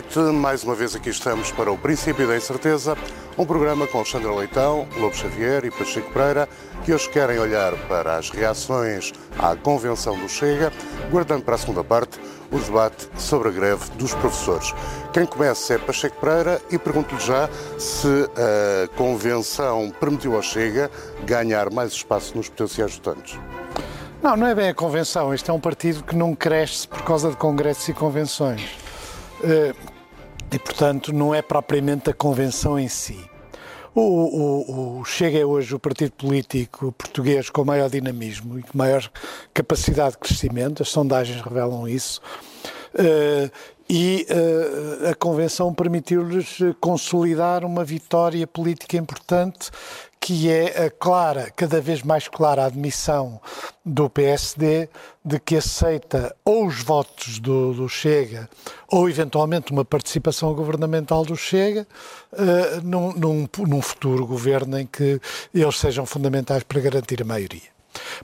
Noite, mais uma vez aqui estamos para o Princípio da Incerteza, um programa com Alexandra Leitão, Lobo Xavier e Pacheco Pereira, que hoje querem olhar para as reações à Convenção do Chega, guardando para a segunda parte o debate sobre a greve dos professores. Quem começa é Pacheco Pereira e pergunto-lhe já se a Convenção permitiu ao Chega ganhar mais espaço nos potenciais votantes. Não, não é bem a convenção. Este é um partido que não cresce por causa de congressos e convenções. Eh, e, portanto, não é propriamente a convenção em si. O, o, o, Chega é hoje o partido político português com maior dinamismo e com maior capacidade de crescimento, as sondagens revelam isso. Uh, e uh, a Convenção permitiu-lhes consolidar uma vitória política importante que é a clara, cada vez mais clara admissão do PSD de que aceita ou os votos do, do Chega ou eventualmente uma participação governamental do Chega uh, num, num, num futuro governo em que eles sejam fundamentais para garantir a maioria.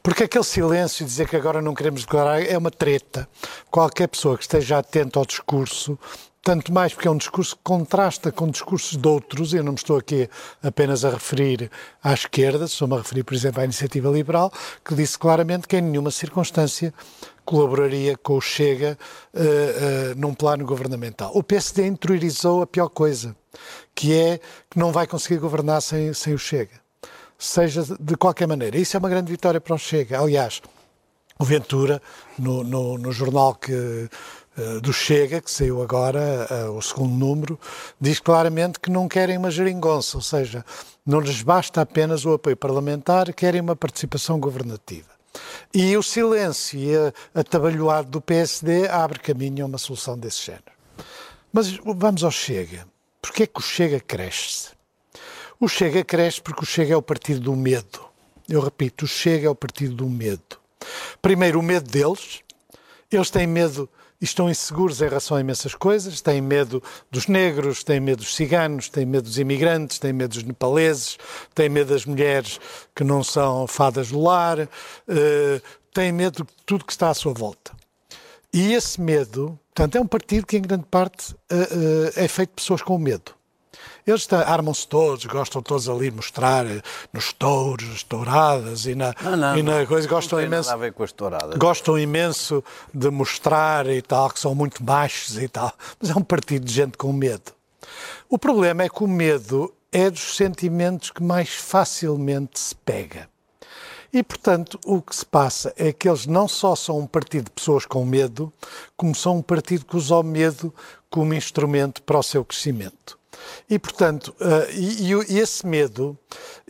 Porque aquele silêncio, dizer que agora não queremos declarar, é uma treta. Qualquer pessoa que esteja atenta ao discurso tanto mais porque é um discurso que contrasta com discursos de outros, eu não me estou aqui apenas a referir à esquerda, estou-me a referir, por exemplo, à Iniciativa Liberal, que disse claramente que em nenhuma circunstância colaboraria com o Chega uh, uh, num plano governamental. O PSD interiorizou a pior coisa, que é que não vai conseguir governar sem, sem o Chega. Seja de qualquer maneira. Isso é uma grande vitória para o Chega. Aliás, o Ventura, no, no, no jornal que do Chega, que saiu agora, uh, o segundo número, diz claramente que não querem uma geringonça, ou seja, não lhes basta apenas o apoio parlamentar, querem uma participação governativa. E o silêncio e atabalhoado do PSD abre caminho a uma solução desse género. Mas vamos ao Chega. Porquê é que o Chega cresce? O Chega cresce porque o Chega é o partido do medo. Eu repito, o Chega é o partido do medo. Primeiro, o medo deles. Eles têm medo estão inseguros em relação a imensas coisas, têm medo dos negros, têm medo dos ciganos, têm medo dos imigrantes, têm medo dos nepaleses, têm medo das mulheres que não são fadas do lar, uh, têm medo de tudo que está à sua volta. E esse medo, portanto, é um partido que em grande parte uh, uh, é feito de pessoas com medo. Eles armam-se todos, gostam todos ali mostrar nos touros, as touradas e na, não, não, e na não, coisa. Gostam imenso, a ver com as touradas. Gostam imenso de mostrar e tal, que são muito machos e tal. Mas é um partido de gente com medo. O problema é que o medo é dos sentimentos que mais facilmente se pega. E, portanto, o que se passa é que eles não só são um partido de pessoas com medo, como são um partido que usa o medo como instrumento para o seu crescimento. E, portanto, uh, e, e, esse medo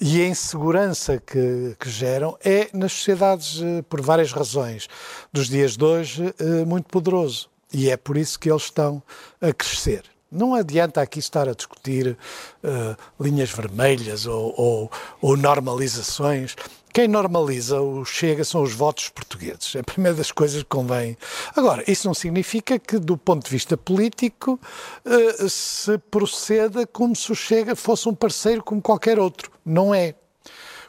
e a insegurança que, que geram é, nas sociedades, uh, por várias razões, dos dias de hoje, uh, muito poderoso. E é por isso que eles estão a crescer. Não adianta aqui estar a discutir linhas vermelhas ou, ou, ou normalizações. Quem normaliza o Chega são os votos portugueses. É a primeira das coisas que convém. Agora, isso não significa que, do ponto de vista político, uh, se proceda como se o Chega fosse um parceiro como qualquer outro. Não é.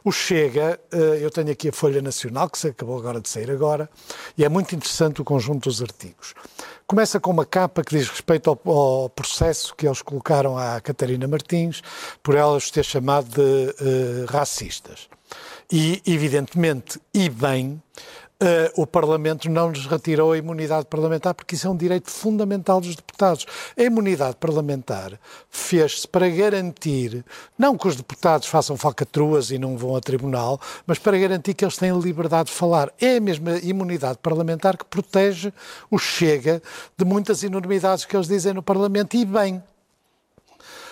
O Chega, uh, eu tenho aqui a Folha Nacional, que se acabou agora de sair agora, e é muito interessante o conjunto dos artigos. Começa com uma capa que diz respeito ao, ao processo que eles colocaram à Catarina Martins, por elas ter chamado de uh, racistas. E, evidentemente, e bem, Uh, o Parlamento não lhes retirou a imunidade parlamentar, porque isso é um direito fundamental dos deputados. A imunidade parlamentar fez-se para garantir, não que os deputados façam falcatruas e não vão a tribunal, mas para garantir que eles têm liberdade de falar. É a mesma imunidade parlamentar que protege o Chega de muitas enormidades que eles dizem no Parlamento, e bem.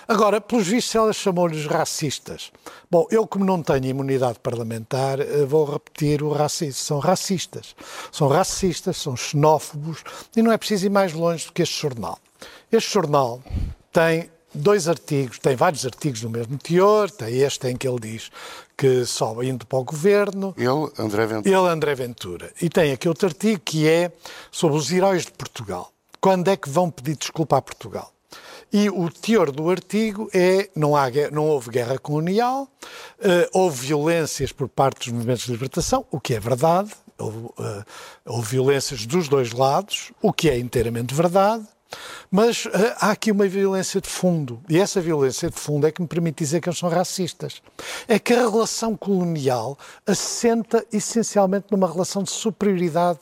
Agora, pelos vistos, ela chamou-lhes racistas. Bom, eu, como não tenho imunidade parlamentar, eh, vou repetir o racismo. São racistas. São racistas, são xenófobos e não é preciso ir mais longe do que este jornal. Este jornal tem dois artigos, tem vários artigos no mesmo teor, tem este em que ele diz que só indo para o governo. Ele, André Ventura. Ele, André Ventura. E tem aqui outro artigo que é sobre os heróis de Portugal. Quando é que vão pedir desculpa a Portugal? E o teor do artigo é não, há, não houve guerra colonial, uh, houve violências por parte dos movimentos de libertação, o que é verdade, houve, uh, houve violências dos dois lados, o que é inteiramente verdade, Mas uh, há aqui uma violência de fundo, e essa violência de fundo é que me permite dizer que eles são racistas. É que a relação colonial assenta essencialmente numa relação de superioridade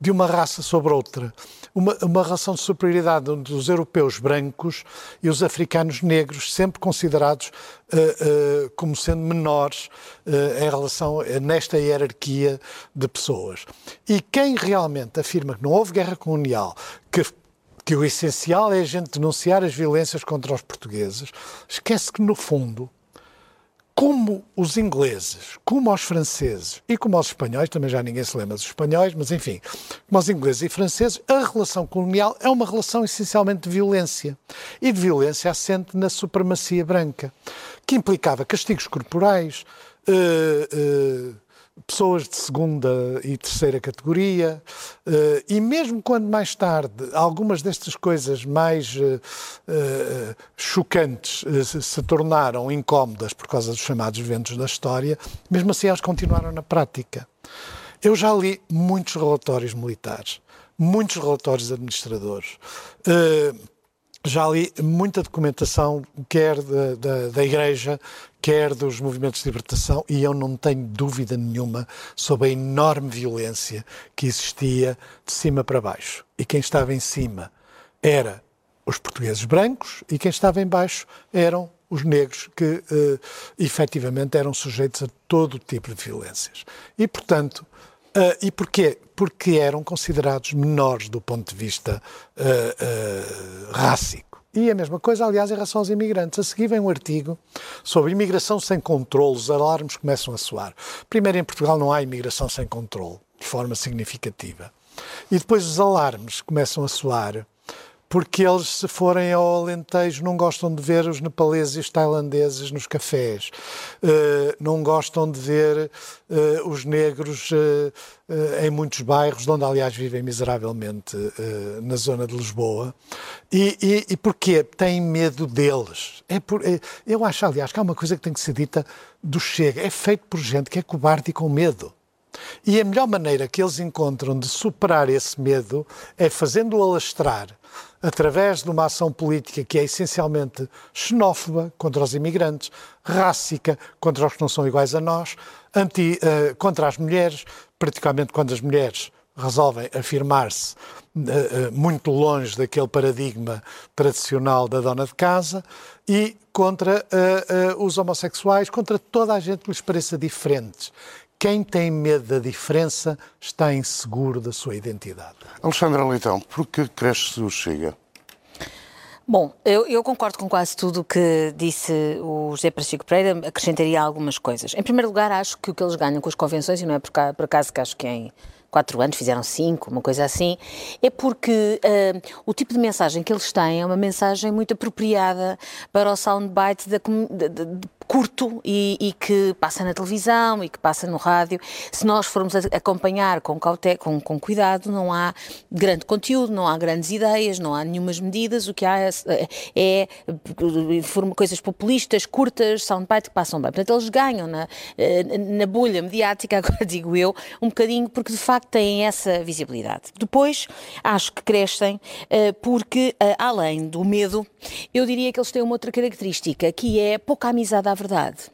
de uma raça sobre outra. Uma, uma relação de superioridade onde os europeus brancos e os africanos negros, sempre considerados uh, uh, como sendo menores uh, em relação nesta hierarquia de pessoas. E quem realmente afirma que não houve guerra colonial, que que o essencial é a gente denunciar as violências contra os portugueses, esquece que, no fundo, como os ingleses, como os franceses e como os espanhóis, também já ninguém se lembra dos espanhóis, mas enfim, como os ingleses e franceses, a relação colonial é uma relação essencialmente de violência. E de violência assente na supremacia branca, que implicava castigos corporais, uh, uh, pessoas de segunda e terceira categoria, uh, e mesmo quando mais tarde algumas destas coisas mais uh, uh, chocantes se, tornaram incómodas por causa dos chamados ventos da história, mesmo assim elas continuaram na prática. Eu já li muitos relatórios militares, muitos relatórios administradores já li muita documentação, quer da, da, da, Igreja, quer dos movimentos de libertação, e eu não tenho dúvida nenhuma sobre a enorme violência que existia de cima para baixo. E quem estava em cima era os portugueses brancos, e quem estava em baixo eram os negros que eh, efetivamente eram sujeitos a todo tipo de violências. E, portanto, Uh, e porquê? Porque eram considerados menores do ponto de vista uh, uh, rácico. E a mesma coisa, aliás, em relação aos imigrantes. A seguir vem um artigo sobre imigração sem controle, os alarmes começam a soar. Primeiro, em Portugal não há imigração sem controle, de forma significativa. E depois os alarmes começam a soar porque eles, se forem ao Alentejo, não gostam de ver os nepaleses e os tailandeses nos cafés, uh, não gostam de ver uh, os negros uh, em muitos bairros, onde, aliás, vivem miseravelmente na zona de Lisboa. E, e, e porquê? Têm medo deles. É por, é, eu acho, aliás, que há uma coisa que tem que ser dita do Chega: é feito por gente que é cobarde e com medo. E a melhor maneira que eles encontram de superar esse medo é fazendo-o alastrar através de uma ação política que é essencialmente xenófoba contra os imigrantes, rássica contra os que não são iguais a nós, anti, uh, contra as mulheres, particularmente quando as mulheres resolvem afirmar-se uh, uh, muito longe daquele paradigma tradicional da dona de casa e contra os homossexuais, contra toda a gente que lhes pareça diferentes. Quem tem medo da diferença está inseguro da sua identidade. Alexandra Leitão, por que cresce o Chega? Bom, eu, eu, concordo com quase tudo o que disse o José Pacheco Pereira, acrescentaria algumas coisas. Em primeiro lugar, acho que o que eles ganham com as convenções, e não é por, cá, por acaso que acho que em quatro anos, fizeram cinco, uma coisa assim, é porque uh, o tipo de mensagem que eles têm é uma mensagem muito apropriada para o soundbite da, de, de, de, curto e, e, que passa na televisão e que passa no rádio. Se nós formos acompanhar com, caute com, com cuidado, não há grande conteúdo, não há grandes ideias, não há nenhumas medidas. O que há é, é, é coisas populistas, curtas, soundbite que passam bem. Portanto, eles ganham na, eh, na bolha mediática, agora digo eu, um bocadinho, porque de facto têm essa visibilidade. Depois, acho que crescem eh, porque, eh, além do medo, eu diria que eles têm uma outra característica, que é pouca amizade à verdade.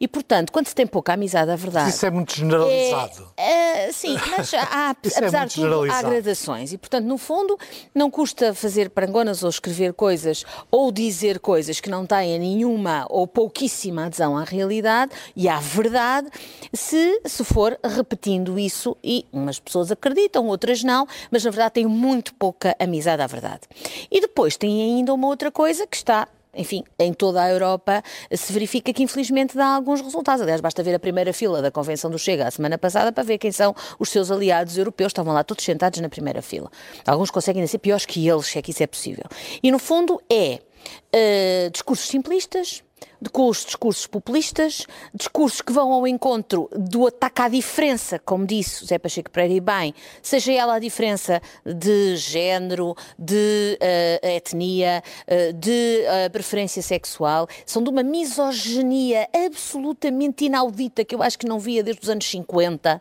E, portanto, quando se tem pouca amizade, a verdade. Isso é muito generalizado. É, é, sim, mas há, é apesar é de tudo, há gradações. E, portanto, no fundo, não custa fazer parangonas ou escrever coisas ou dizer coisas que não têm nenhuma ou pouquíssima adesão à realidade e à verdade, se, se for repetindo isso. E umas pessoas acreditam, outras não, mas na verdade têm muito pouca amizade à verdade. E depois tem ainda uma outra coisa que está enfim, em toda a Europa se verifica que infelizmente dá alguns resultados. Aliás, basta ver a primeira fila da Convenção do Chega a semana passada para ver quem são os seus aliados europeus. Estavam lá todos sentados na primeira fila. Alguns conseguem ser piores que eles, se é que isso é possível. E no fundo é uh, discursos simplistas, de, com os discursos populistas, discursos que vão ao encontro do ataque à diferença, como disse José Pacheco Pereira e bem, seja ela a diferença de género, de uh, etnia, uh, de uh, preferência sexual, são de uma misoginia absolutamente inaudita que eu acho que não via desde os anos 50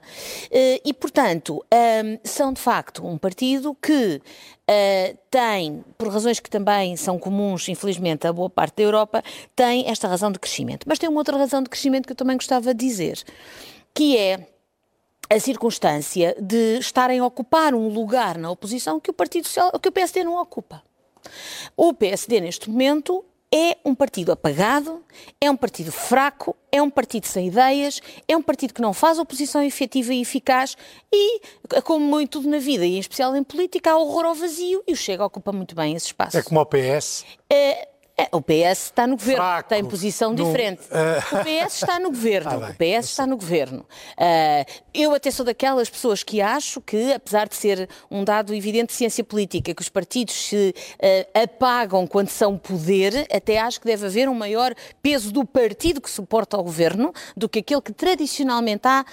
e, portanto, um, são de facto um partido que tem, por razões que também são comuns, infelizmente, a boa parte da Europa, tem esta razão de crescimento. Mas tem uma outra razão de crescimento que eu também gostava de dizer, que é a circunstância de estarem a ocupar um lugar na oposição que o Partido Social, que o PSD não ocupa. O PSD, neste momento, é um partido apagado, é um partido fraco, é um partido sem ideias, é um partido que não faz oposição efetiva e eficaz e, como muito tudo na vida, e em especial em política, há horror ao vazio e o Chega ocupa muito bem esse espaço. É como o PS? É, é, o PS está no governo, Fraco, tem posição no, diferente. Uh... O PS está no governo. Ah, o PS está no governo. Uh, eu até sou daquelas pessoas que acho que, apesar de ser um dado evidente de ciência política, que os partidos se uh, apagam quando são poder, até acho que deve haver um maior peso do partido que suporta o governo do que aquele que tradicionalmente há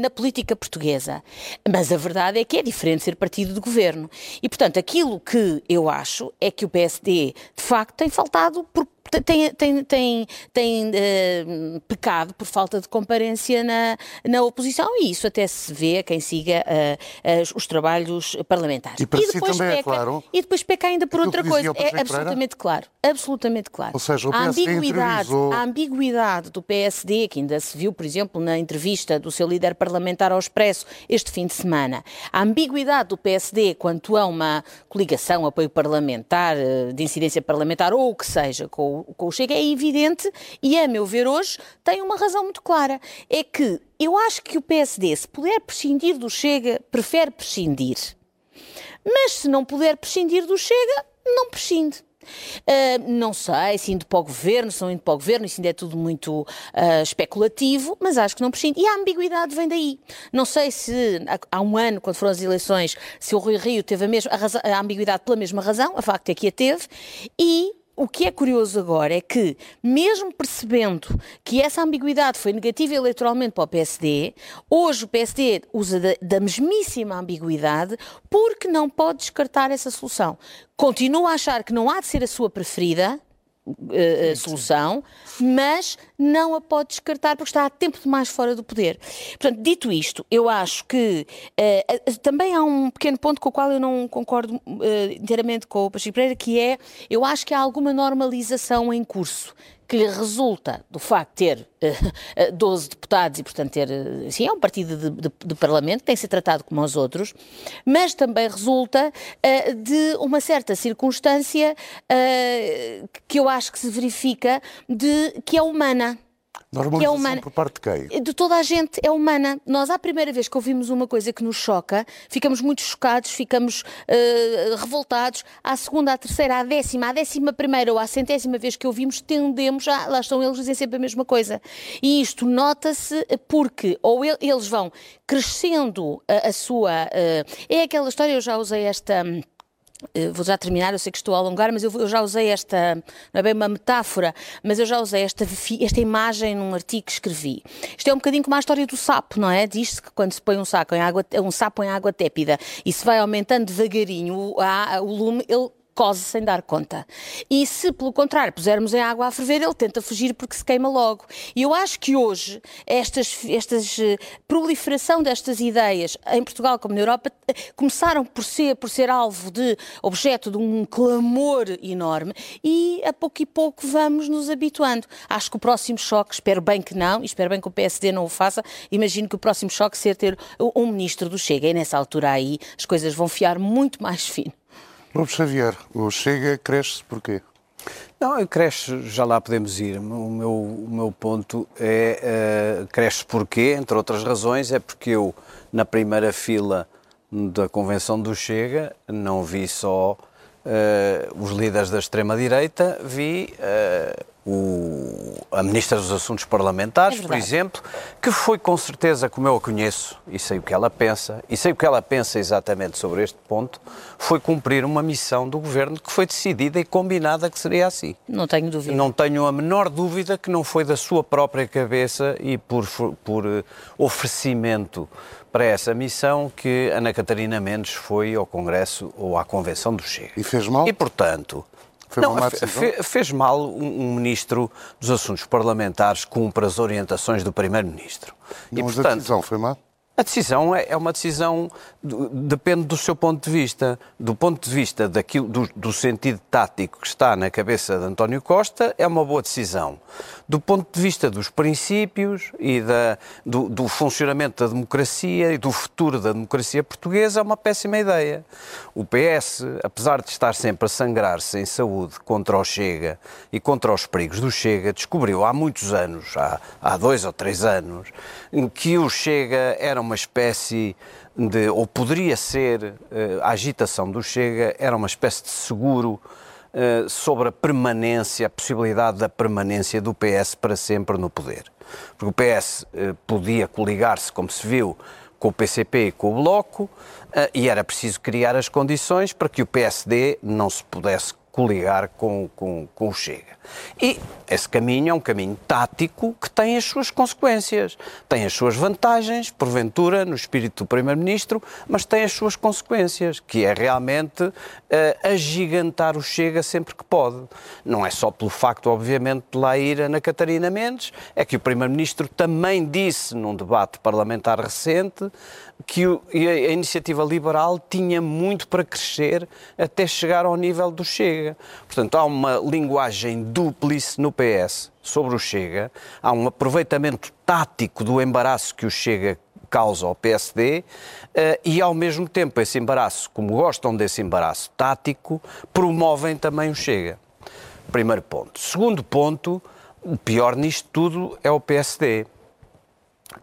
na política portuguesa. Mas a verdade é que é diferente ser partido de governo. E, portanto, aquilo que eu acho é que o PSD, de facto, tem faltado por tem, tem, tem, tem uh, pecado por falta de comparência na, na oposição e isso até se vê a quem siga uh, uh, os trabalhos parlamentares. E, para e depois si também é peca, é claro. E depois peca ainda por outra coisa. É absolutamente claro. Absolutamente claro. Ou seja, o PSD a ambiguidade, a ambiguidade do PSD, que ainda se viu, por exemplo, na entrevista do seu líder parlamentar ao Expresso este fim de semana, a ambiguidade do PSD quanto a uma coligação, apoio parlamentar, de incidência parlamentar ou o que seja, com com o Chega é evidente e, a meu ver, hoje tem uma razão muito clara. É que eu acho que o PSD, se puder prescindir do Chega, prefere prescindir. Mas se não puder prescindir do Chega, não prescinde. Uh, não sei se indo para o governo, se não indo para o governo, isso ainda é tudo muito uh, especulativo, mas acho que não prescinde. E a ambiguidade vem daí. Não sei se há um ano, quando foram as eleições, se o Rui Rio teve a, mesma, a, a ambiguidade pela mesma razão, a facto é que a teve, e o que é curioso agora é que, mesmo percebendo que essa ambiguidade foi negativa eleitoralmente para o PSD, hoje o PSD usa da, da mesmíssima ambiguidade porque não pode descartar essa solução. Continua a achar que não há de ser a sua preferida, uh, solução, mas não a pode descartar porque está há tempo demais fora do poder. Portanto, dito isto, eu acho que uh, também há um pequeno ponto com o qual eu não concordo uh, inteiramente com o Pacheco Pereira, que é, eu acho que há alguma normalização em curso que lhe resulta do facto de ter uh, 12 deputados e, portanto, ter. Uh, sim, é um partido de, de, de, Parlamento, tem que ser tratado como os outros, mas também resulta uh, de uma certa circunstância que eu acho que se verifica de que é humana. Normalização é humana. por parte de quem? De toda a gente é humana. Nós, à primeira vez que ouvimos uma coisa que nos choca, ficamos muito chocados, ficamos uh, revoltados. À segunda, à terceira, à décima, à décima primeira ou à centésima vez que ouvimos, tendemos a. Lá estão eles, dizem sempre a mesma coisa. E isto nota-se porque ou eles vão crescendo a, a sua. Uh, é aquela história, eu já usei esta. Um, vou já terminar, eu sei que estou a alongar, mas eu, eu, já usei esta, não é bem uma metáfora, mas eu já usei esta, esta imagem num artigo que escrevi. Isto é um bocadinho como a história do sapo, não é? Diz-se que quando se põe um, saco em água, um sapo em água tépida e se vai aumentando devagarinho o, a, o lume, ele cose sem dar conta. E se, pelo contrário, pusermos em água a ferver, ele tenta fugir porque se queima logo. E eu acho que hoje, estas, estas eh, proliferação destas ideias, em Portugal como na Europa, começaram por ser, por ser alvo de objeto de um clamor enorme e a pouco e pouco vamos nos habituando. Acho que o próximo choque, espero bem que não, e espero bem que o PSD não o faça, imagino que o próximo choque seja ter um ministro do Chega, e nessa altura aí as coisas vão fiar muito mais fino. Lobo Xavier, o Chega cresce porquê? Não, cresce, já lá podemos ir. O meu, o meu ponto é uh, cresce porquê, entre outras razões, é porque eu, na primeira fila da convenção do Chega, não vi só uh, os líderes da extrema-direita, vi uh, o, a Ministra dos Assuntos Parlamentares, É por exemplo, que foi com certeza, como eu a conheço, e sei o que ela pensa, e sei o que ela pensa exatamente sobre este ponto, foi cumprir uma missão do Governo que foi decidida e combinada que seria assim. Não tenho dúvida. Não tenho a menor dúvida que não foi da sua própria cabeça e por, por uh, oferecimento para essa missão que Ana Catarina Mendes foi ao Congresso ou à Convenção do Chega. E fez mal? E, portanto, Foi não, fe- fez mal um, um ministro dos Assuntos Parlamentares cumpre as orientações do Primeiro-Ministro. E, Não, a portanto, decisão foi má? A decisão é é uma decisão, depende do seu ponto de vista. Do ponto de vista daquilo, do, do sentido tático que está na cabeça de António Costa, é uma boa decisão. Do ponto de vista dos princípios e da, do, do funcionamento da democracia e do futuro da democracia portuguesa, é uma péssima ideia. O PS, apesar de estar sempre a sangrar-se em saúde contra o Chega e contra os perigos do Chega, descobriu há muitos anos, há, há dois ou três anos, que o Chega era uma espécie de, ou poderia ser, eh, a agitação do Chega era uma espécie de seguro eh, sobre a permanência, a possibilidade da permanência do PS para sempre no poder. Porque o PS eh, podia coligar-se, como se viu, com o PCP e com o Bloco, e era preciso criar as condições para que o PSD não se pudesse coligar com, com, com o Chega. E esse caminho é um caminho tático que tem as suas consequências, tem as suas vantagens, porventura, no espírito do Primeiro-Ministro, mas tem as suas consequências, que é realmente eh, agigantar o Chega sempre que pode. Não é só pelo facto, obviamente, de lá ir Ana Catarina Mendes, é que o Primeiro-Ministro também disse num debate parlamentar recente que o- a iniciativa liberal tinha muito para crescer até chegar ao nível do Chega. Portanto, há uma linguagem dúplice no PS sobre o Chega, há um aproveitamento tático do embaraço que o Chega causa ao PSD eh, e, ao mesmo tempo, esse embaraço, como gostam desse embaraço tático, promovem também o Chega. Primeiro ponto. Segundo ponto, o pior nisto tudo é o PSD.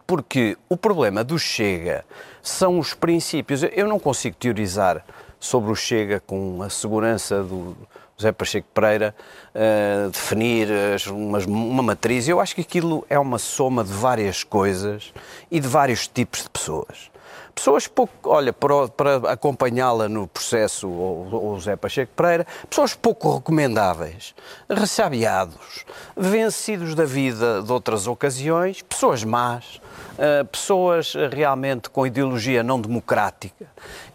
Porque o problema do Chega são os princípios. Eu não consigo teorizar sobre o Chega com a segurança do José Pacheco Pereira, eh, definir as- umas- uma matriz. Eu acho que aquilo é uma soma de várias coisas e de vários tipos de pessoas. Pessoas pouco, olha, para, para acompanhá-la no processo, o José Pacheco Pereira, pessoas pouco recomendáveis, ressabiados, vencidos da vida de outras ocasiões, pessoas más, eh, pessoas realmente com ideologia não democrática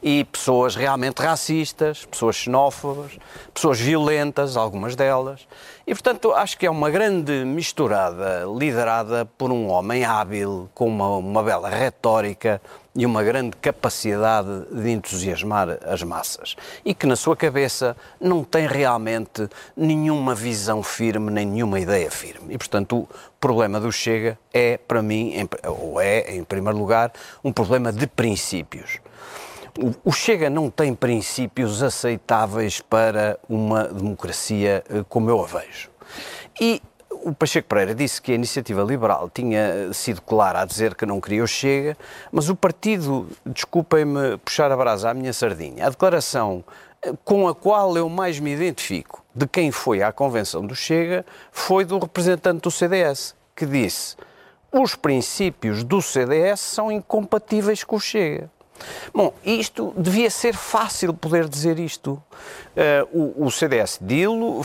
e pessoas realmente racistas, pessoas xenófobas, pessoas violentas, algumas delas. E, portanto, acho que é uma grande misturada liderada por um homem hábil, com uma, uma bela retórica e uma grande capacidade de entusiasmar as massas. E que na sua cabeça não tem realmente nenhuma visão firme, nem nenhuma ideia firme. E, portanto, problema do Chega é, para mim, em- ou é, em primeiro lugar, um problema de princípios. O- Chega não tem princípios aceitáveis para uma democracia eh, como eu a vejo. E o Pacheco Pereira disse que a iniciativa liberal tinha eh, sido clara a dizer que não queria o Chega, mas o partido, desculpem-me puxar a brasa à minha sardinha, a declaração eh, com a qual eu mais me identifico de quem foi à convenção do Chega foi do representante do CDS, que disse os princípios do CDS são incompatíveis com o Chega. Bom, isto devia ser fácil poder dizer isto. Eh, o, o CDS dilo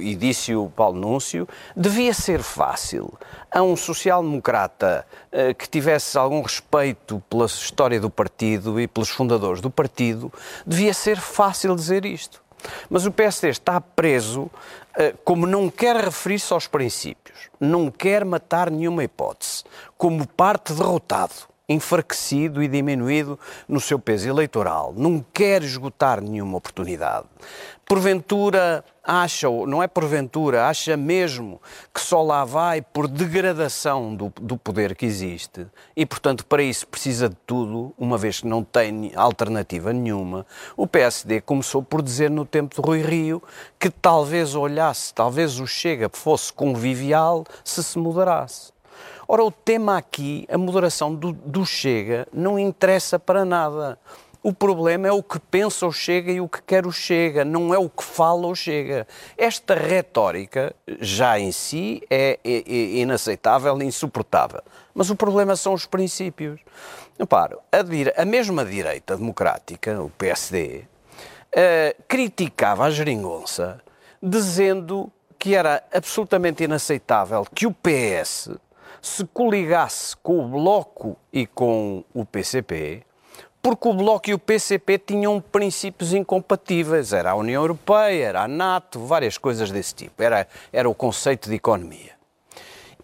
e disse o Paulo Núncio, devia ser fácil a um social-democrata eh, que tivesse algum respeito pela história do partido e pelos fundadores do partido, devia ser fácil dizer isto. Mas o PSD está preso, eh, como não quer referir-se aos princípios, não quer matar nenhuma hipótese, como parte derrotado, enfraquecido e diminuído no seu peso eleitoral, não quer esgotar nenhuma oportunidade. Porventura acha, ou não é porventura, acha mesmo que só lá vai por degradação do, do poder que existe e, portanto, para isso precisa de tudo, uma vez que não tem alternativa nenhuma. O PSD começou por dizer no tempo de Rui Rio que talvez olhasse, talvez o Chega fosse convivial se se moderasse. Ora, o tema aqui, a moderação do, do Chega, não interessa para nada. O problema é o que pensa o Chega e o que quer o Chega, não é o que fala o Chega. Esta retórica, já em si, é, é, é inaceitável e insuportável. Mas o problema são os princípios. Reparo, a, a mesma direita democrática, o PSD, uh, eh, criticava a geringonça dizendo que era absolutamente inaceitável que o PS se coligasse com o Bloco e com o PCP, porque o Bloco e o PCP tinham princípios incompatíveis. Era a União Europeia, era a NATO, várias coisas desse tipo. Era, era o conceito de economia.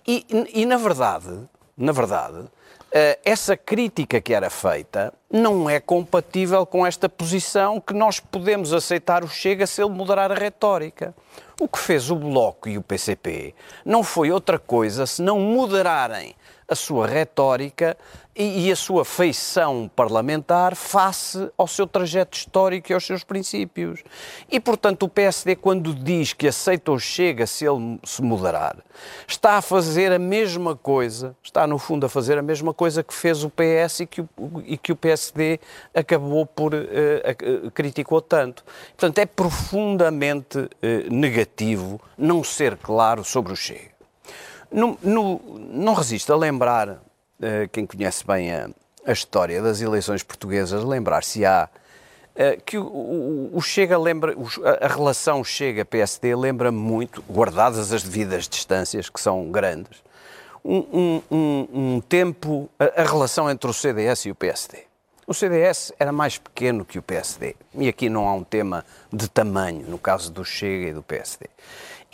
E, e na verdade, na verdade, eh, essa crítica que era feita não é compatível com esta posição que nós podemos aceitar o Chega se ele moderar a retórica. O que fez o Bloco e o PCP não foi outra coisa senão moderarem a sua retórica e, e, a sua feição parlamentar face ao seu trajeto histórico e aos seus princípios. E, portanto, o PSD, quando diz que aceita ou chega se ele se moderar, está a fazer a mesma coisa, está, no fundo, a fazer a mesma coisa que fez o PS e que o, e que o PSD acabou por uh, uh, criticou tanto. Portanto, é profundamente uh, negativo não ser claro sobre o Chega. No, no, não resisto a lembrar, uh, quem conhece bem a, a, história das eleições portuguesas, lembrar-se-á uh, que o, o, o, Chega lembra, a relação Chega-PSD lembra muito, guardadas as devidas distâncias, que são grandes, um, um, um tempo, a, a relação entre o CDS e o PSD. O CDS era mais pequeno que o PSD. E aqui não há um tema de tamanho, no caso do Chega e do PSD.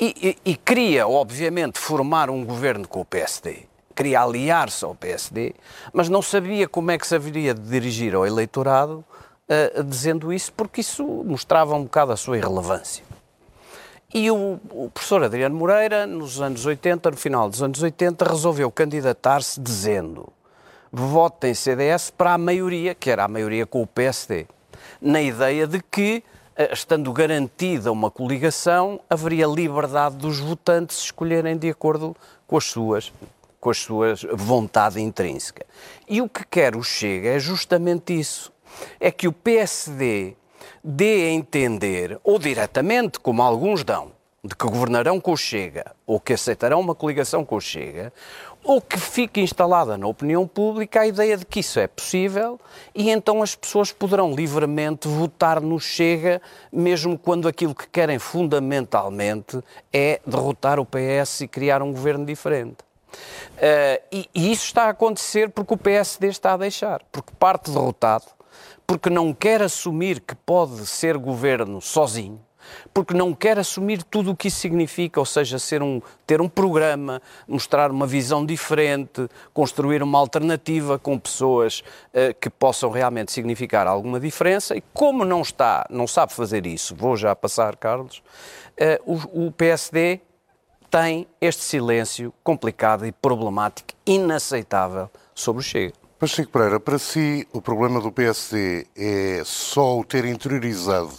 E, e, queria, obviamente, formar um governo com o PSD, queria aliar-se ao PSD, mas não sabia como é que se haveria de dirigir ao eleitorado uh, dizendo isso, porque isso mostrava um bocado a sua irrelevância. E o, o, professor Adriano Moreira, nos anos 80, no final dos anos 80, resolveu candidatar-se dizendo votem CDS para a maioria, que era a maioria com o PSD, na ideia de que estando garantida uma coligação, haveria liberdade dos votantes escolherem de acordo com as suas com as suas vontade intrínseca. E o que quer o Chega é justamente isso. É que o PSD dê a entender, ou diretamente, como alguns dão, de que governarão com o Chega, ou que aceitarão uma coligação com o Chega, ou que fique instalada na opinião pública a ideia de que isso é possível e então as pessoas poderão livremente votar no Chega, mesmo quando aquilo que querem fundamentalmente é derrotar o PS e criar um governo diferente. Uh, e, e isso está a acontecer porque o PSD está a deixar, porque parte derrotado, porque não quer assumir que pode ser governo sozinho porque não quer assumir tudo o que isso significa, ou seja, ser um, ter um programa, mostrar uma visão diferente, construir uma alternativa com pessoas uh, que possam realmente significar alguma diferença. E como não está, não sabe fazer isso, vou já passar, Carlos, uh, o, o PSD tem este silêncio complicado e problemático, inaceitável sobre o Chega. Pacheco Pereira, para si o problema do PSD é só o ter interiorizado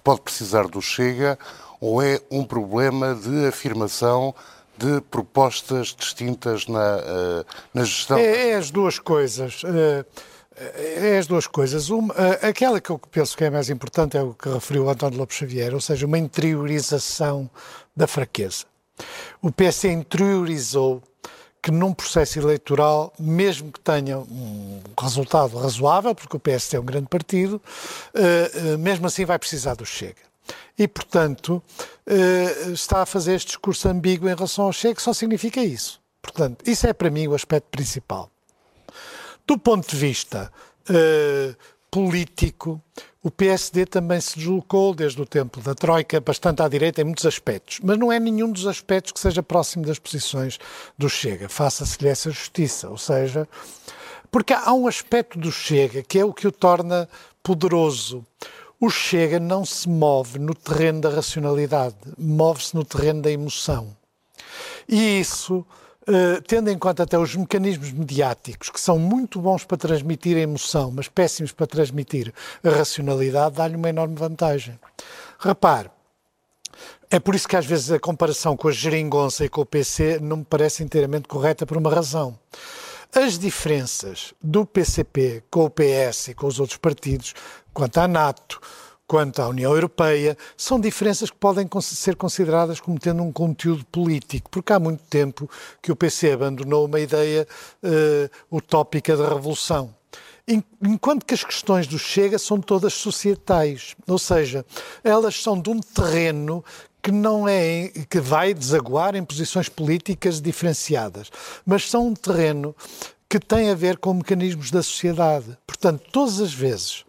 pode precisar do Chega ou é um problema de afirmação de propostas distintas na, uh, na gestão? É, é, as duas coisas. Uh, é as duas coisas. Uma, aquela que eu penso que é mais importante é o que referiu António Lopes Xavier, ou seja, uma interiorização da fraqueza. O PS interiorizou que num processo eleitoral, mesmo que tenha um resultado razoável, porque o PSD é um grande partido, uh, uh, mesmo assim vai precisar do Chega. E, portanto, uh, está a fazer este discurso ambíguo em relação ao Chega, só significa isso. Portanto, isso é para mim o aspecto principal. Do ponto de vista político, o PSD também se deslocou desde o tempo da Troika bastante à direita em muitos aspectos, mas não é nenhum dos aspectos que seja próximo das posições do Chega. Faça-se-lhe essa justiça, ou seja, porque há um aspecto do Chega que é o que o torna poderoso. O Chega não se move no terreno da racionalidade, move-se no terreno da emoção. E isso Uh, tendo em conta até os mecanismos mediáticos, que são muito bons para transmitir a emoção, mas péssimos para transmitir a racionalidade, dá-lhe uma enorme vantagem. Repare, é por isso que às vezes a comparação com a geringonça e com o PC não me parece inteiramente correta por uma razão. as diferenças do PCP com o PS e com os outros partidos, quanto à NATO, quanto à União Europeia, são diferenças que podem ser consideradas como tendo um conteúdo político, porque há muito tempo que o PC abandonou uma ideia uh, utópica da revolução. Enquanto que as questões do Chega são todas societais, ou seja, elas são de um terreno que não é que vai desaguar em posições políticas diferenciadas, mas são um terreno que tem a ver com mecanismos da sociedade. Portanto, todas as vezes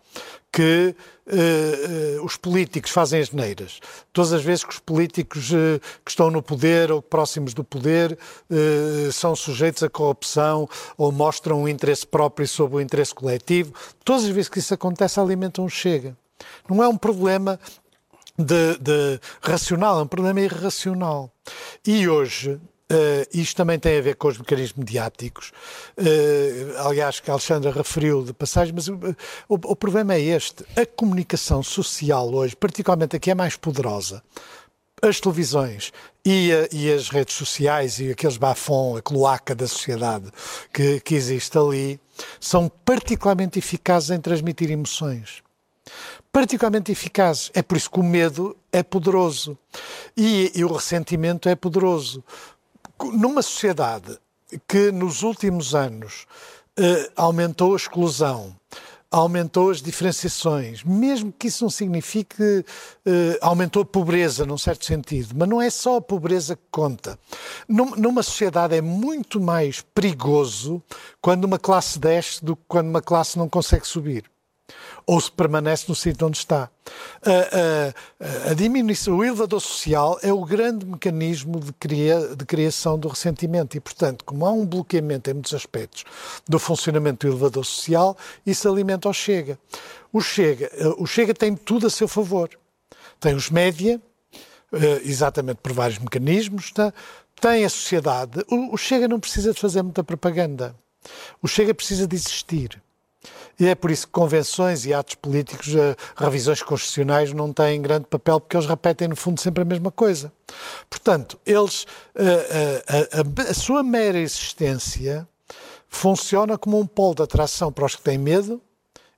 que uh, uh, os políticos fazem as neiras. Todas as vezes que os políticos uh, que estão no poder ou próximos do poder são sujeitos à corrupção ou mostram um interesse próprio sobre o interesse coletivo, todas as vezes que isso acontece, alimentam o Chega. Não é um problema de, de racional, é um problema irracional. E hoje, Uh, isto também tem a ver com os mecanismos mediáticos. Uh, aliás, que a Alexandra referiu de passagem, mas o, o, problema é este. A comunicação social hoje, particularmente a que é mais poderosa, as televisões e, a, e, as redes sociais e aqueles bafons, a cloaca da sociedade que, que existe ali, são particularmente eficazes em transmitir emoções particularmente eficazes. É por isso que o medo é poderoso e, e o ressentimento é poderoso numa sociedade que nos últimos anos eh, aumentou a exclusão, aumentou as diferenciações, mesmo que isso não signifique eh, aumentou a pobreza, num certo sentido, mas não é só a pobreza que conta. Num, numa sociedade é muito mais perigoso quando uma classe desce do que quando uma classe não consegue subir ou se permanece no sítio onde está. A, a, a, diminuição, o elevador social é o grande mecanismo de, cria, de criação do ressentimento e, portanto, como há um bloqueamento em muitos aspectos do funcionamento do elevador social, isso alimenta o Chega. O Chega, o Chega tem tudo a seu favor. Tem os média, eh, exatamente por vários mecanismos, tá? tem a sociedade. O, o Chega não precisa de fazer muita propaganda. O Chega precisa de existir. E é por isso que convenções e atos políticos, eh, revisões constitucionais, não têm grande papel, porque eles repetem, no fundo, sempre a mesma coisa. Portanto, eles, a, eh, a, eh, a, a sua mera existência funciona como um polo de atração para os que têm medo,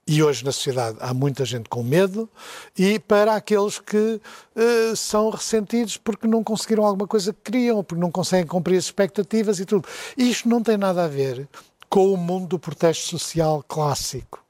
e hoje na sociedade há muita gente com medo, e para aqueles que uh, são ressentidos porque não conseguiram alguma coisa que queriam, porque não conseguem cumprir as expectativas e tudo. Isto não tem nada a ver com o mundo do protesto social clássico.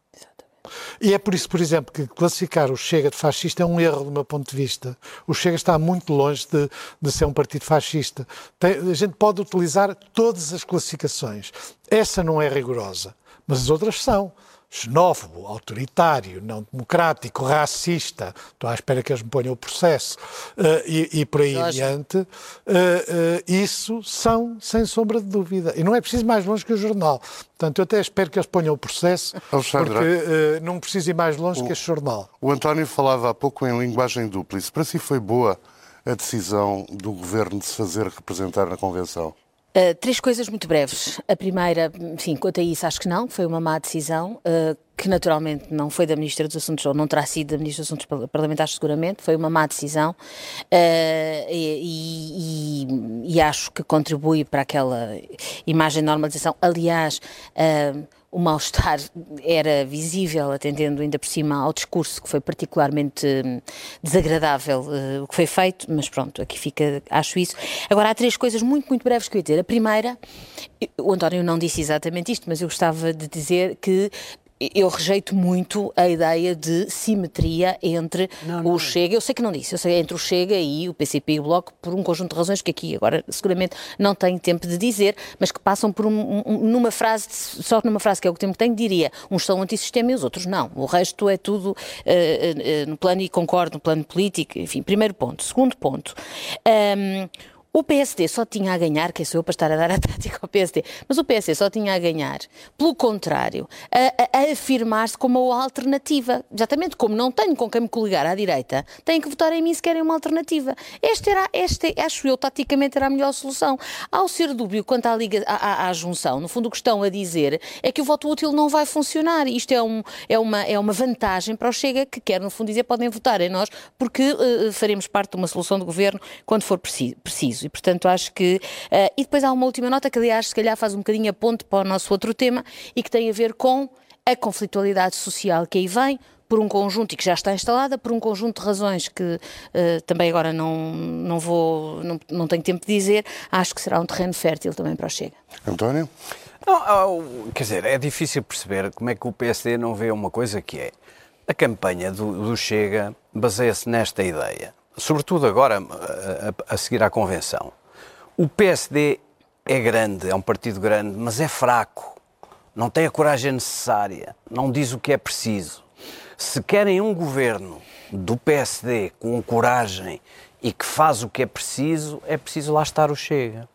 E é por isso, por exemplo, que classificar o Chega de fascista é um erro do meu ponto de vista. O Chega está muito longe de, de ser um partido fascista. Tem, a gente pode utilizar todas as classificações. Essa não é rigorosa, mas as outras são xenófobo, autoritário, não democrático, racista, estou à espera que eles me ponham o processo, uh, e, e, por aí adiante, uh, uh, isso são, sem sombra de dúvida. E não é preciso mais longe que o jornal. Portanto, eu até espero que eles ponham o processo, Alexandra, porque não preciso ir mais longe o, que este jornal. O António falava há pouco em linguagem dúplice. Para si foi boa a decisão do governo de se fazer representar na Convenção? Uh, três coisas muito breves. A primeira, enfim, quanto a isso, acho que não, foi uma má decisão, uh, que naturalmente não foi da Ministra dos Assuntos, ou não terá sido da Ministra dos Assuntos Parlamentares, seguramente, foi uma má decisão uh, e, e, e, acho que contribui para aquela imagem de normalização. Aliás, o mal-estar era visível, atendendo ainda por cima ao discurso que foi particularmente hum, desagradável uh, o que foi feito, mas pronto, aqui fica, acho isso. Agora, há três coisas muito, muito breves que eu ia dizer. A primeira, o António não disse exatamente isto, mas eu gostava de dizer que eu rejeito muito a ideia de simetria entre não, não o Chega, eu sei que não disse, eu sei entre o Chega e o PCP e o Bloco por um conjunto de razões que aqui agora seguramente não tenho tempo de dizer, mas que passam por um, um, numa frase, só numa frase que é o que tempo que tenho, diria, uns são antissistema e os outros não. O resto é tudo uh, uh, no plano, e concordo, no plano político, enfim, primeiro ponto. Segundo ponto, um, o PSD só tinha a ganhar, que sou eu para estar a dar a tática ao PSD, mas o PSD só tinha a ganhar, pelo contrário, a, a, a afirmar-se como a alternativa. Exatamente como não tenho com quem me coligar à direita, têm que votar em mim se querem uma alternativa. Esta era, esta, acho eu, taticamente era a melhor solução. Ao ser dúbio quanto à, liga, à, à, à junção, no fundo o que estão a dizer é que o voto útil não vai funcionar. Isto é, um, é, uma, é uma vantagem para o Chega, que quer, no fundo, dizer podem votar em nós, porque uh, faremos parte de uma solução de governo quando for preciso. E, portanto, acho que. Uh, e depois há uma última nota que, aliás, se calhar faz um bocadinho a ponte para o nosso outro tema e que tem a ver com a conflitualidade social que aí vem, por um conjunto, e que já está instalada, por um conjunto de razões que uh, também agora não, não vou, não, não tenho tempo de dizer, acho que será um terreno fértil também para o Chega. António? Não, quer dizer, é difícil perceber como é que o PSD não vê uma coisa que é a campanha do, do Chega baseia-se nesta ideia, sobretudo agora a, a, seguir à convenção. O PSD é grande, é um partido grande, mas é fraco, não tem a coragem necessária, não diz o que é preciso. Se querem um governo do PSD com coragem e que faz o que é preciso, é preciso lá estar o Chega.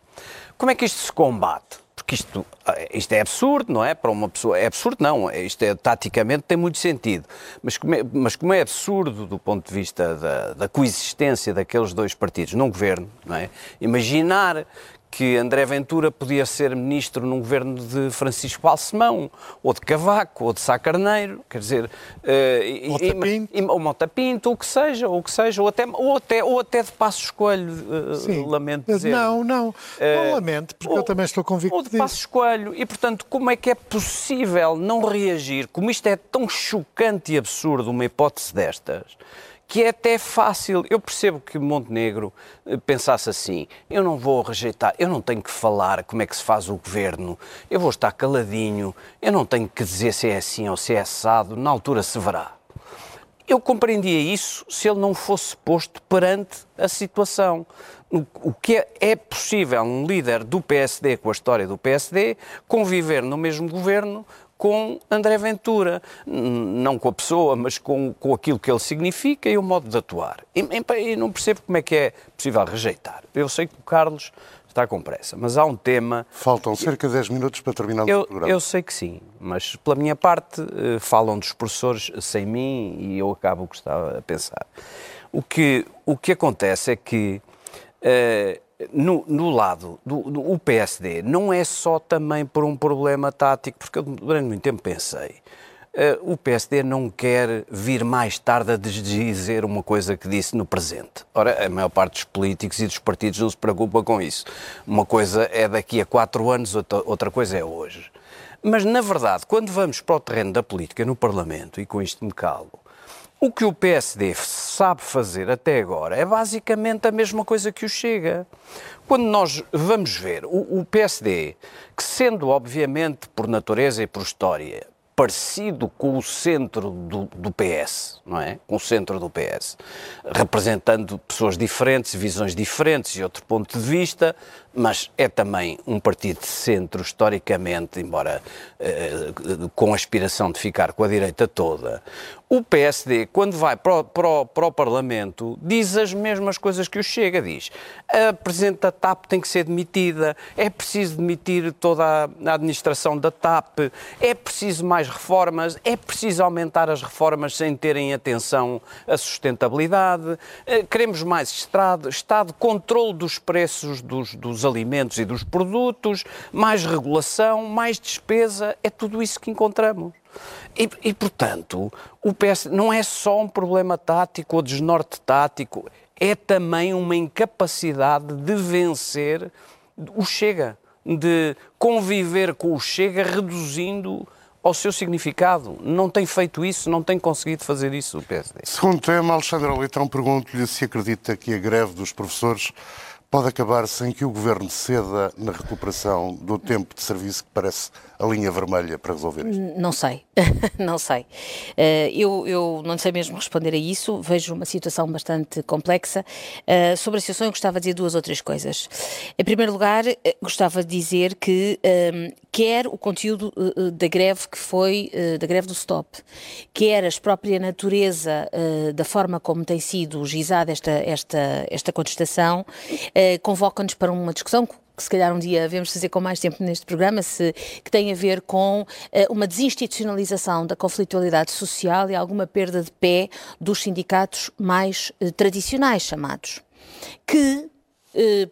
Como é que isto se combate? Porque isto, isto é absurdo, não é? Para uma pessoa. É absurdo, não. Isto é, taticamente tem muito sentido. Mas como é, mas como é absurdo do ponto de vista da, da coexistência daqueles dois partidos num governo, não é? Imaginar que André Ventura podia ser ministro num governo de Francisco Balsemão, ou de Cavaco, ou de Sá Carneiro, quer dizer, uh, Mota Pinto. ou Mota Pinto, ou o que seja, ou que seja, ou até, ou até, ou até de Passo Escolho, uh, lamento dizer. Não, não, uh, não lamento, porque ou, eu também estou convicto Ou de Passo Escolho, e portanto, como é que é possível não reagir, como isto é tão chocante e absurdo, uma hipótese destas, que é até fácil. Eu percebo que Montenegro eh, pensasse assim: eu não vou rejeitar, eu não tenho que falar como é que se faz o governo, eu vou estar caladinho, eu não tenho que dizer se é assim ou se é assado, na altura se verá. Eu compreendia isso se ele não fosse posto perante a situação. O que é, é possível um líder do PSD, com a história do PSD, conviver no mesmo governo com André Ventura. Não com a pessoa, mas com, com aquilo que ele significa e o modo de atuar. E, e não percebo como é que é possível rejeitar. Eu sei que o Carlos está com pressa, mas há um tema... Faltam cerca de 10 minutos para terminar eu, o programa. Eu sei que sim, mas pela minha parte eh, falam dos professores sem mim e eu acabo o que estava a pensar. O que, o que acontece é que... Uh, no, no lado do, PSD não é só também por um problema tático, porque eu durante muito tempo pensei, uh, o PSD não quer vir mais tarde a dizer uma coisa que disse no presente. Ora, a maior parte dos políticos e dos partidos não se preocupa com isso. Uma coisa é daqui a quatro anos, outra coisa é hoje. Mas, na verdade, quando vamos para o terreno da política no Parlamento, e com isto me calo, o que o PSD sabe fazer até agora é basicamente a mesma coisa que o Chega. Quando nós vamos ver o, o PSD, que sendo obviamente por natureza e por história parecido com o centro do, do, PS, não é? Com o centro do PS, representando pessoas diferentes, visões diferentes e outro ponto de vista, mas é também um partido de centro, historicamente, embora eh, com aspiração de ficar com a direita toda. O PSD, quando vai para o, para, o, para o, Parlamento, diz as mesmas coisas que o Chega diz. A Presidente da TAP tem que ser demitida, é preciso demitir toda a administração da TAP, é preciso mais reformas, é preciso aumentar as reformas sem terem atenção à sustentabilidade, eh, queremos mais Estado, Estado controle dos preços dos, dos dos alimentos e dos produtos, mais regulação, mais despesa, é tudo isso que encontramos. E, e, portanto, o PS não é só um problema tático ou desnorte tático, é também uma incapacidade de vencer o Chega, de conviver com o Chega reduzindo ao seu significado. Não tem feito isso, não tem conseguido fazer isso o PSD. Segundo tema, Alexandre Leitão pergunto-lhe se acredita que a greve dos professores pode acabar sem que o Governo ceda na recuperação do tempo de serviço que parece a linha vermelha para resolver isto? Não sei, não sei. Eh, eu, eu não sei mesmo responder a isso, vejo uma situação bastante complexa. Eh, sobre a situação, eu gostava de dizer duas ou três coisas. Em primeiro lugar, eh, gostava de dizer que quer o conteúdo da greve que foi, da greve do STOP, quer a própria natureza da forma como tem sido gizada esta, esta, esta contestação, convoca-nos para uma discussão que se calhar um dia devemos fazer com mais tempo neste programa, se, que tem a ver com uh, uma desinstitucionalização da conflitualidade social e alguma perda de pé dos sindicatos mais uh, tradicionais chamados, que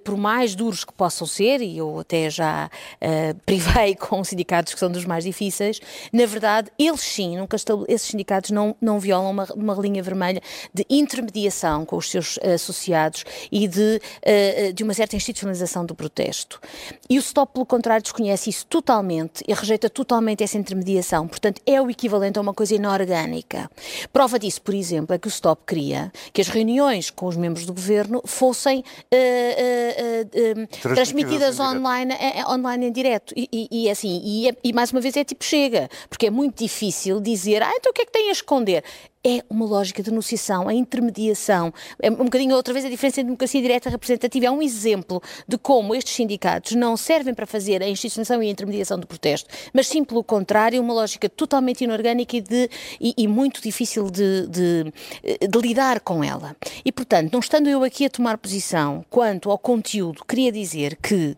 por mais duros que possam ser, e eu até já uh, privei com sindicatos que são dos mais difíceis, na verdade, eles sim, nunca esses sindicatos não, não violam uma, uma linha vermelha de intermediação com os seus associados e de, uh, de uma certa institucionalização do protesto. E o STOP, pelo contrário, desconhece isso totalmente e rejeita totalmente essa intermediação. Portanto, é o equivalente a uma coisa inorgânica. Prova disso, por exemplo, é que o STOP queria que as reuniões com os membros do governo fossem. Uh, uh, uh, transmitidas online, é, é, online em direto. E, e, e assim, e, é, e, mais uma vez é tipo chega, porque é muito difícil dizer, ah, então o que é que tem a esconder? É uma lógica de negociação, a intermediação. É um bocadinho outra vez a diferença entre democracia direta e representativa. É um exemplo de como estes sindicatos não servem para fazer a instituição e a intermediação do protesto, mas sim pelo contrário, uma lógica totalmente inorgânica e, de, e, e muito difícil de, de, de, lidar com ela. E, portanto, não estando eu aqui a tomar posição quanto ao conteúdo, queria dizer que.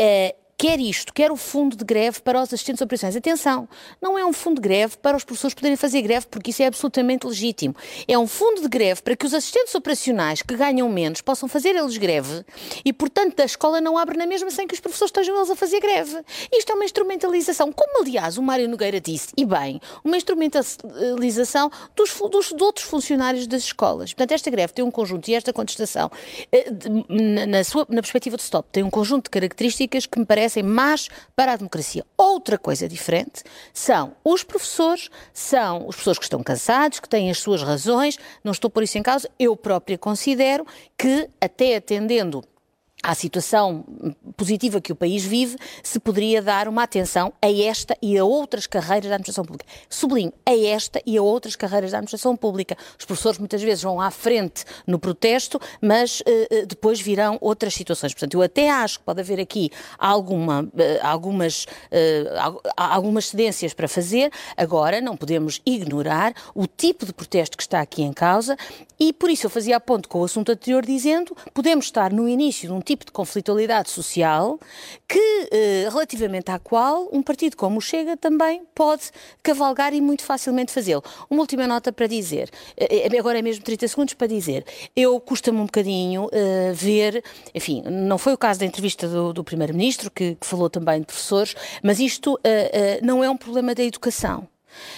Eh, quer isto, quer o fundo de greve para os assistentes operações. Atenção, não é um fundo de greve para os professores poderem fazer greve, porque isso é absolutamente legítimo. É um fundo de greve para que os assistentes operacionais que ganham menos possam fazer eles greve e, portanto, a escola não abre na mesma sem que os professores estejam eles a fazer greve. Isto é uma instrumentalização, como aliás o Mário Nogueira disse, e bem, uma instrumentalização dos, dos de outros funcionários das escolas. Portanto, esta greve tem um conjunto, e esta contestação, eh, na, sua, na perspectiva de stop, tem um conjunto de características que me parece parecem más para a democracia. Outra coisa diferente são os professores, são os professores que estão cansados, que têm as suas razões, não estou por isso em causa, eu própria considero que, até atendendo à situação positiva que o país vive, se poderia dar uma atenção a esta e a outras carreiras da administração pública. Sublinho, a esta e a outras carreiras da administração pública. Os professores muitas vezes vão à frente no protesto, mas uh, depois virão outras situações. Portanto, eu até acho que pode haver aqui alguma, uh, algumas, uh, algumas cedências para fazer. Agora, não podemos ignorar o tipo de protesto que está aqui em causa e por isso eu fazia a ponto com o assunto anterior dizendo podemos estar no início de um tipo de conflitualidade social que, eh, relativamente à qual um partido como o Chega também pode cavalgar e muito facilmente fazê-lo. Uma última nota para dizer, eh, eh, agora é mesmo 30 segundos para dizer, eu custa-me um bocadinho ver, enfim, não foi o caso da entrevista do, do Primeiro-Ministro, que, que, falou também de professores, mas isto não é um problema da educação.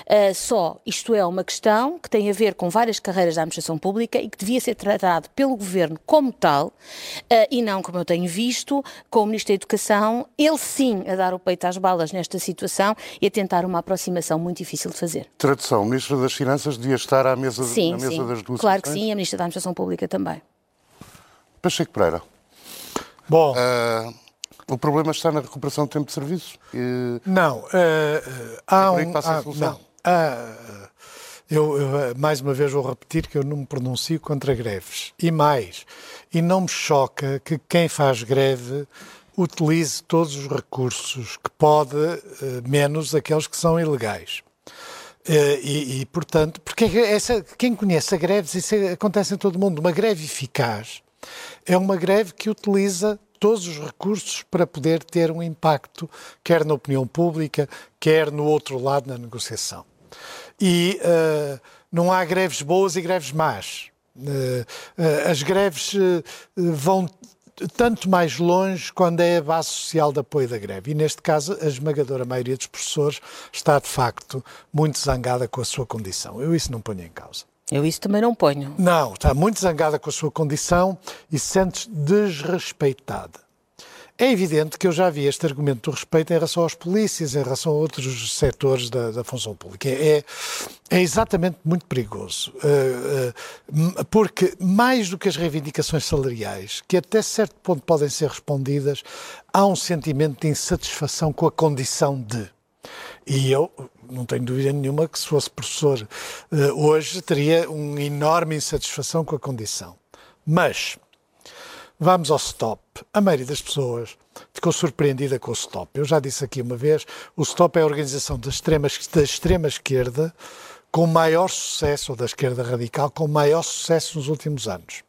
Uh, só isto é uma questão que tem a ver com várias carreiras da administração pública e que devia ser tratado pelo governo como tal uh, e não, como eu tenho visto, com o Ministro da Educação, ele sim a dar o peito às balas nesta situação e a tentar uma aproximação muito difícil de fazer. Tradução, o Ministro das Finanças devia estar à mesa, sim, mesa sim. das duas Claro que sim, a Ministra da Administração Pública também. Pacheco Pereira. Bom. Uh, o problema está na recuperação do tempo de serviço? E... Não. Uh, há é um. Há, não. Há, eu, eu, mais uma vez vou repetir que eu não me pronuncio contra greves. E mais, e não me choca que quem faz greve utilize todos os recursos que pode, menos aqueles que são ilegais. E, e, portanto, porque essa, quem conhece a greves, isso acontece em todo o mundo. Uma greve eficaz é uma greve que utiliza todos os recursos para poder ter um impacto, quer na opinião pública, quer no outro lado na negociação. E uh, não há greves boas e greves más. Uh, uh, as greves vão tanto mais longe quando é a base social de apoio da greve. E neste caso, a esmagadora maioria dos professores está de facto muito zangada com a sua condição. Eu isso não ponho em causa. Eu isso também não ponho. Não, está muito zangada com a sua condição e sente-se desrespeitada. É evidente que eu já vi este argumento do respeito em relação aos polícias, em relação a outros setores da, da função pública. É, é, exatamente muito perigoso, uh, uh, porque mais do que as reivindicações salariais, que até certo ponto podem ser respondidas, há um sentimento de insatisfação com a condição de. E eu não tenho dúvida nenhuma que se fosse professor uh, hoje teria uma enorme insatisfação com a condição. Mas vamos ao stop. A maioria das pessoas ficou surpreendida com o stop. Eu já disse aqui uma vez, o stop é a organização da extrema, da extrema esquerda com maior sucesso, ou da esquerda radical, com maior sucesso nos últimos anos.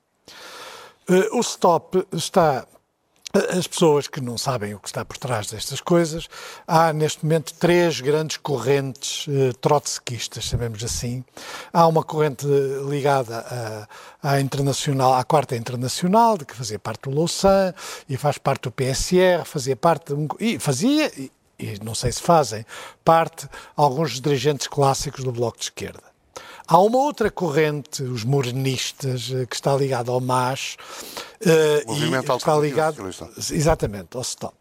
Uh, o stop está as pessoas que não sabem o que está por trás destas coisas, há neste momento três grandes correntes eh, trotskistas, chamemos assim. Há uma corrente ligada à, internacional, à quarta internacional, de que fazia parte do Louçã e faz parte do PSR, fazia parte um, e fazia e, e não sei se fazem parte alguns dirigentes clássicos do Bloco de Esquerda. Há uma outra corrente, os morenistas, eh, que está ligada ao MAS. Uh, e está ligado Exatamente, ao STOP.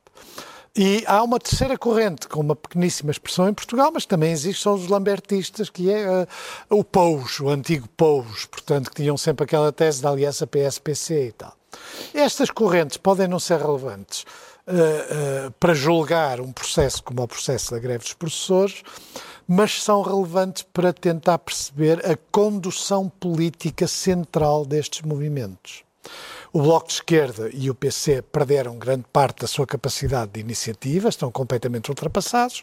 E há uma terceira corrente, com uma pequeníssima expressão em Portugal, mas também existe, são os lambertistas, que é uh, o POUS, o antigo POUS, portanto, que tinham sempre aquela tese da aliança PSPC e tal. Estas correntes podem não ser relevantes uh, uh, para julgar um processo como o processo da greve dos professores, mas são relevantes para tentar perceber a condução política central destes movimentos. O Bloco de Esquerda e o PC perderam grande parte da sua capacidade de iniciativa, estão completamente ultrapassados.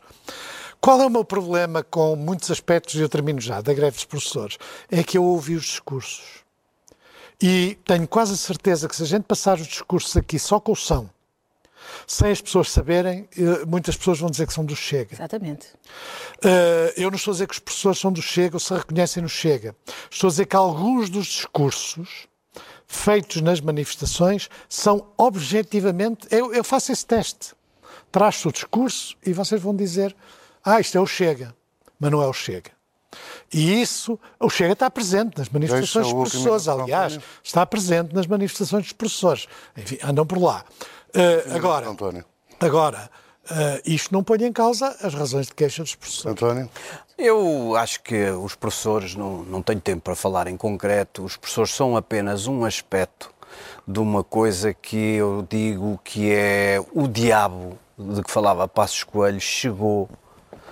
Qual é o meu problema com muitos aspectos, e eu termino já, da greve dos professores? É que eu ouvi os discursos. E tenho quase a certeza que se a gente passar os discursos aqui só com o som, sem as pessoas saberem, eh, muitas pessoas vão dizer que são do Chega. Exatamente. Uh, eu não estou a dizer que os professores são do Chega ou se reconhecem no Chega. Estou a dizer que alguns dos discursos feitos nas manifestações são objetivamente. Eu, eu faço esse teste. Traz-se o discurso e vocês vão dizer: ah, isto é o Chega. Mas não é o Chega. E isso, o Chega está presente nas manifestações dos professores, aliás, está presente nas manifestações dos professores. Enfim, andam por lá. Uh, agora, António. agora uh, isto não põe em causa as razões de queixa dos professores. António? Eu acho que os professores, não, não tenho tempo para falar em concreto, os professores são apenas um aspecto de uma coisa que eu digo que é o diabo de que falava Passos Coelho chegou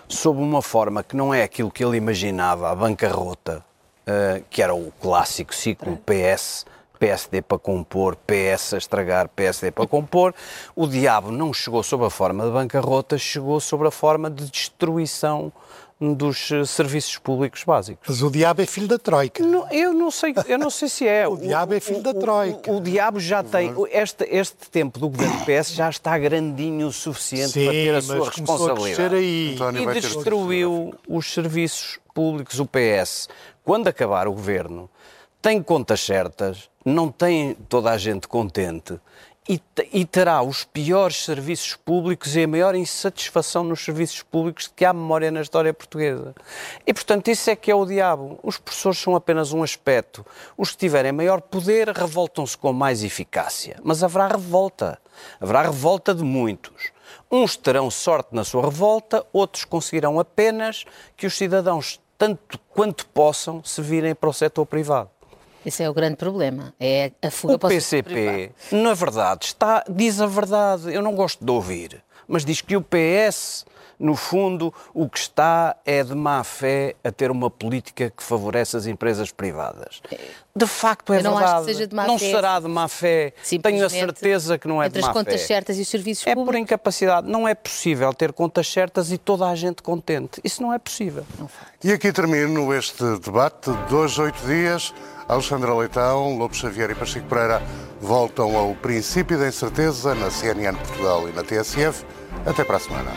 sob uma forma que não é aquilo que ele imaginava, a bancarrota, uh, que era o clássico ciclo PS, PSD para compor, PS a estragar, PSD para compor. O diabo não chegou sob a forma de bancarrota, chegou sob a forma de destruição dos eh, serviços públicos básicos. Mas o diabo é filho da Troika. Não, eu, não sei, eu não sei se é. o, o diabo é filho o, da Troika. O, o, diabo já tem. Este, este tempo do governo PS já está grandinho o suficiente Sim, para ter a sua responsabilidade. Aí. E destruiu os serviços públicos, o PS. Quando acabar o governo, tem contas certas, não tem toda a gente contente e, e, terá os piores serviços públicos e a maior insatisfação nos serviços públicos que há memória na história portuguesa. E, portanto, isso é que é o diabo. Os professores são apenas um aspecto. Os que tiverem maior poder revoltam-se com mais eficácia. Mas haverá revolta. Haverá revolta de muitos. Uns terão sorte na sua revolta, outros conseguirão apenas que os cidadãos, tanto quanto possam, se virem para o setor privado. Esse é o grande problema, é a fuga o para o PCP, na verdade, está, diz a verdade, eu não gosto de ouvir, mas diz que o PS, no fundo, o que está é de má fé a ter uma política que favorece as empresas privadas. De facto é eu não verdade. Acho que seja de má não fé. será de má fé. Tenho a certeza que não é de má fé. Entre as contas certas e os serviços é públicos. É por incapacidade. Não é possível ter contas certas e toda a gente contente. Isso não é possível. Não e aqui termino este debate de dois, oito dias. Alexandra Leitão, Lobo Xavier e Pacheco Pereira voltam ao princípio da incerteza na CNN Portugal e na TSF. Até para a semana.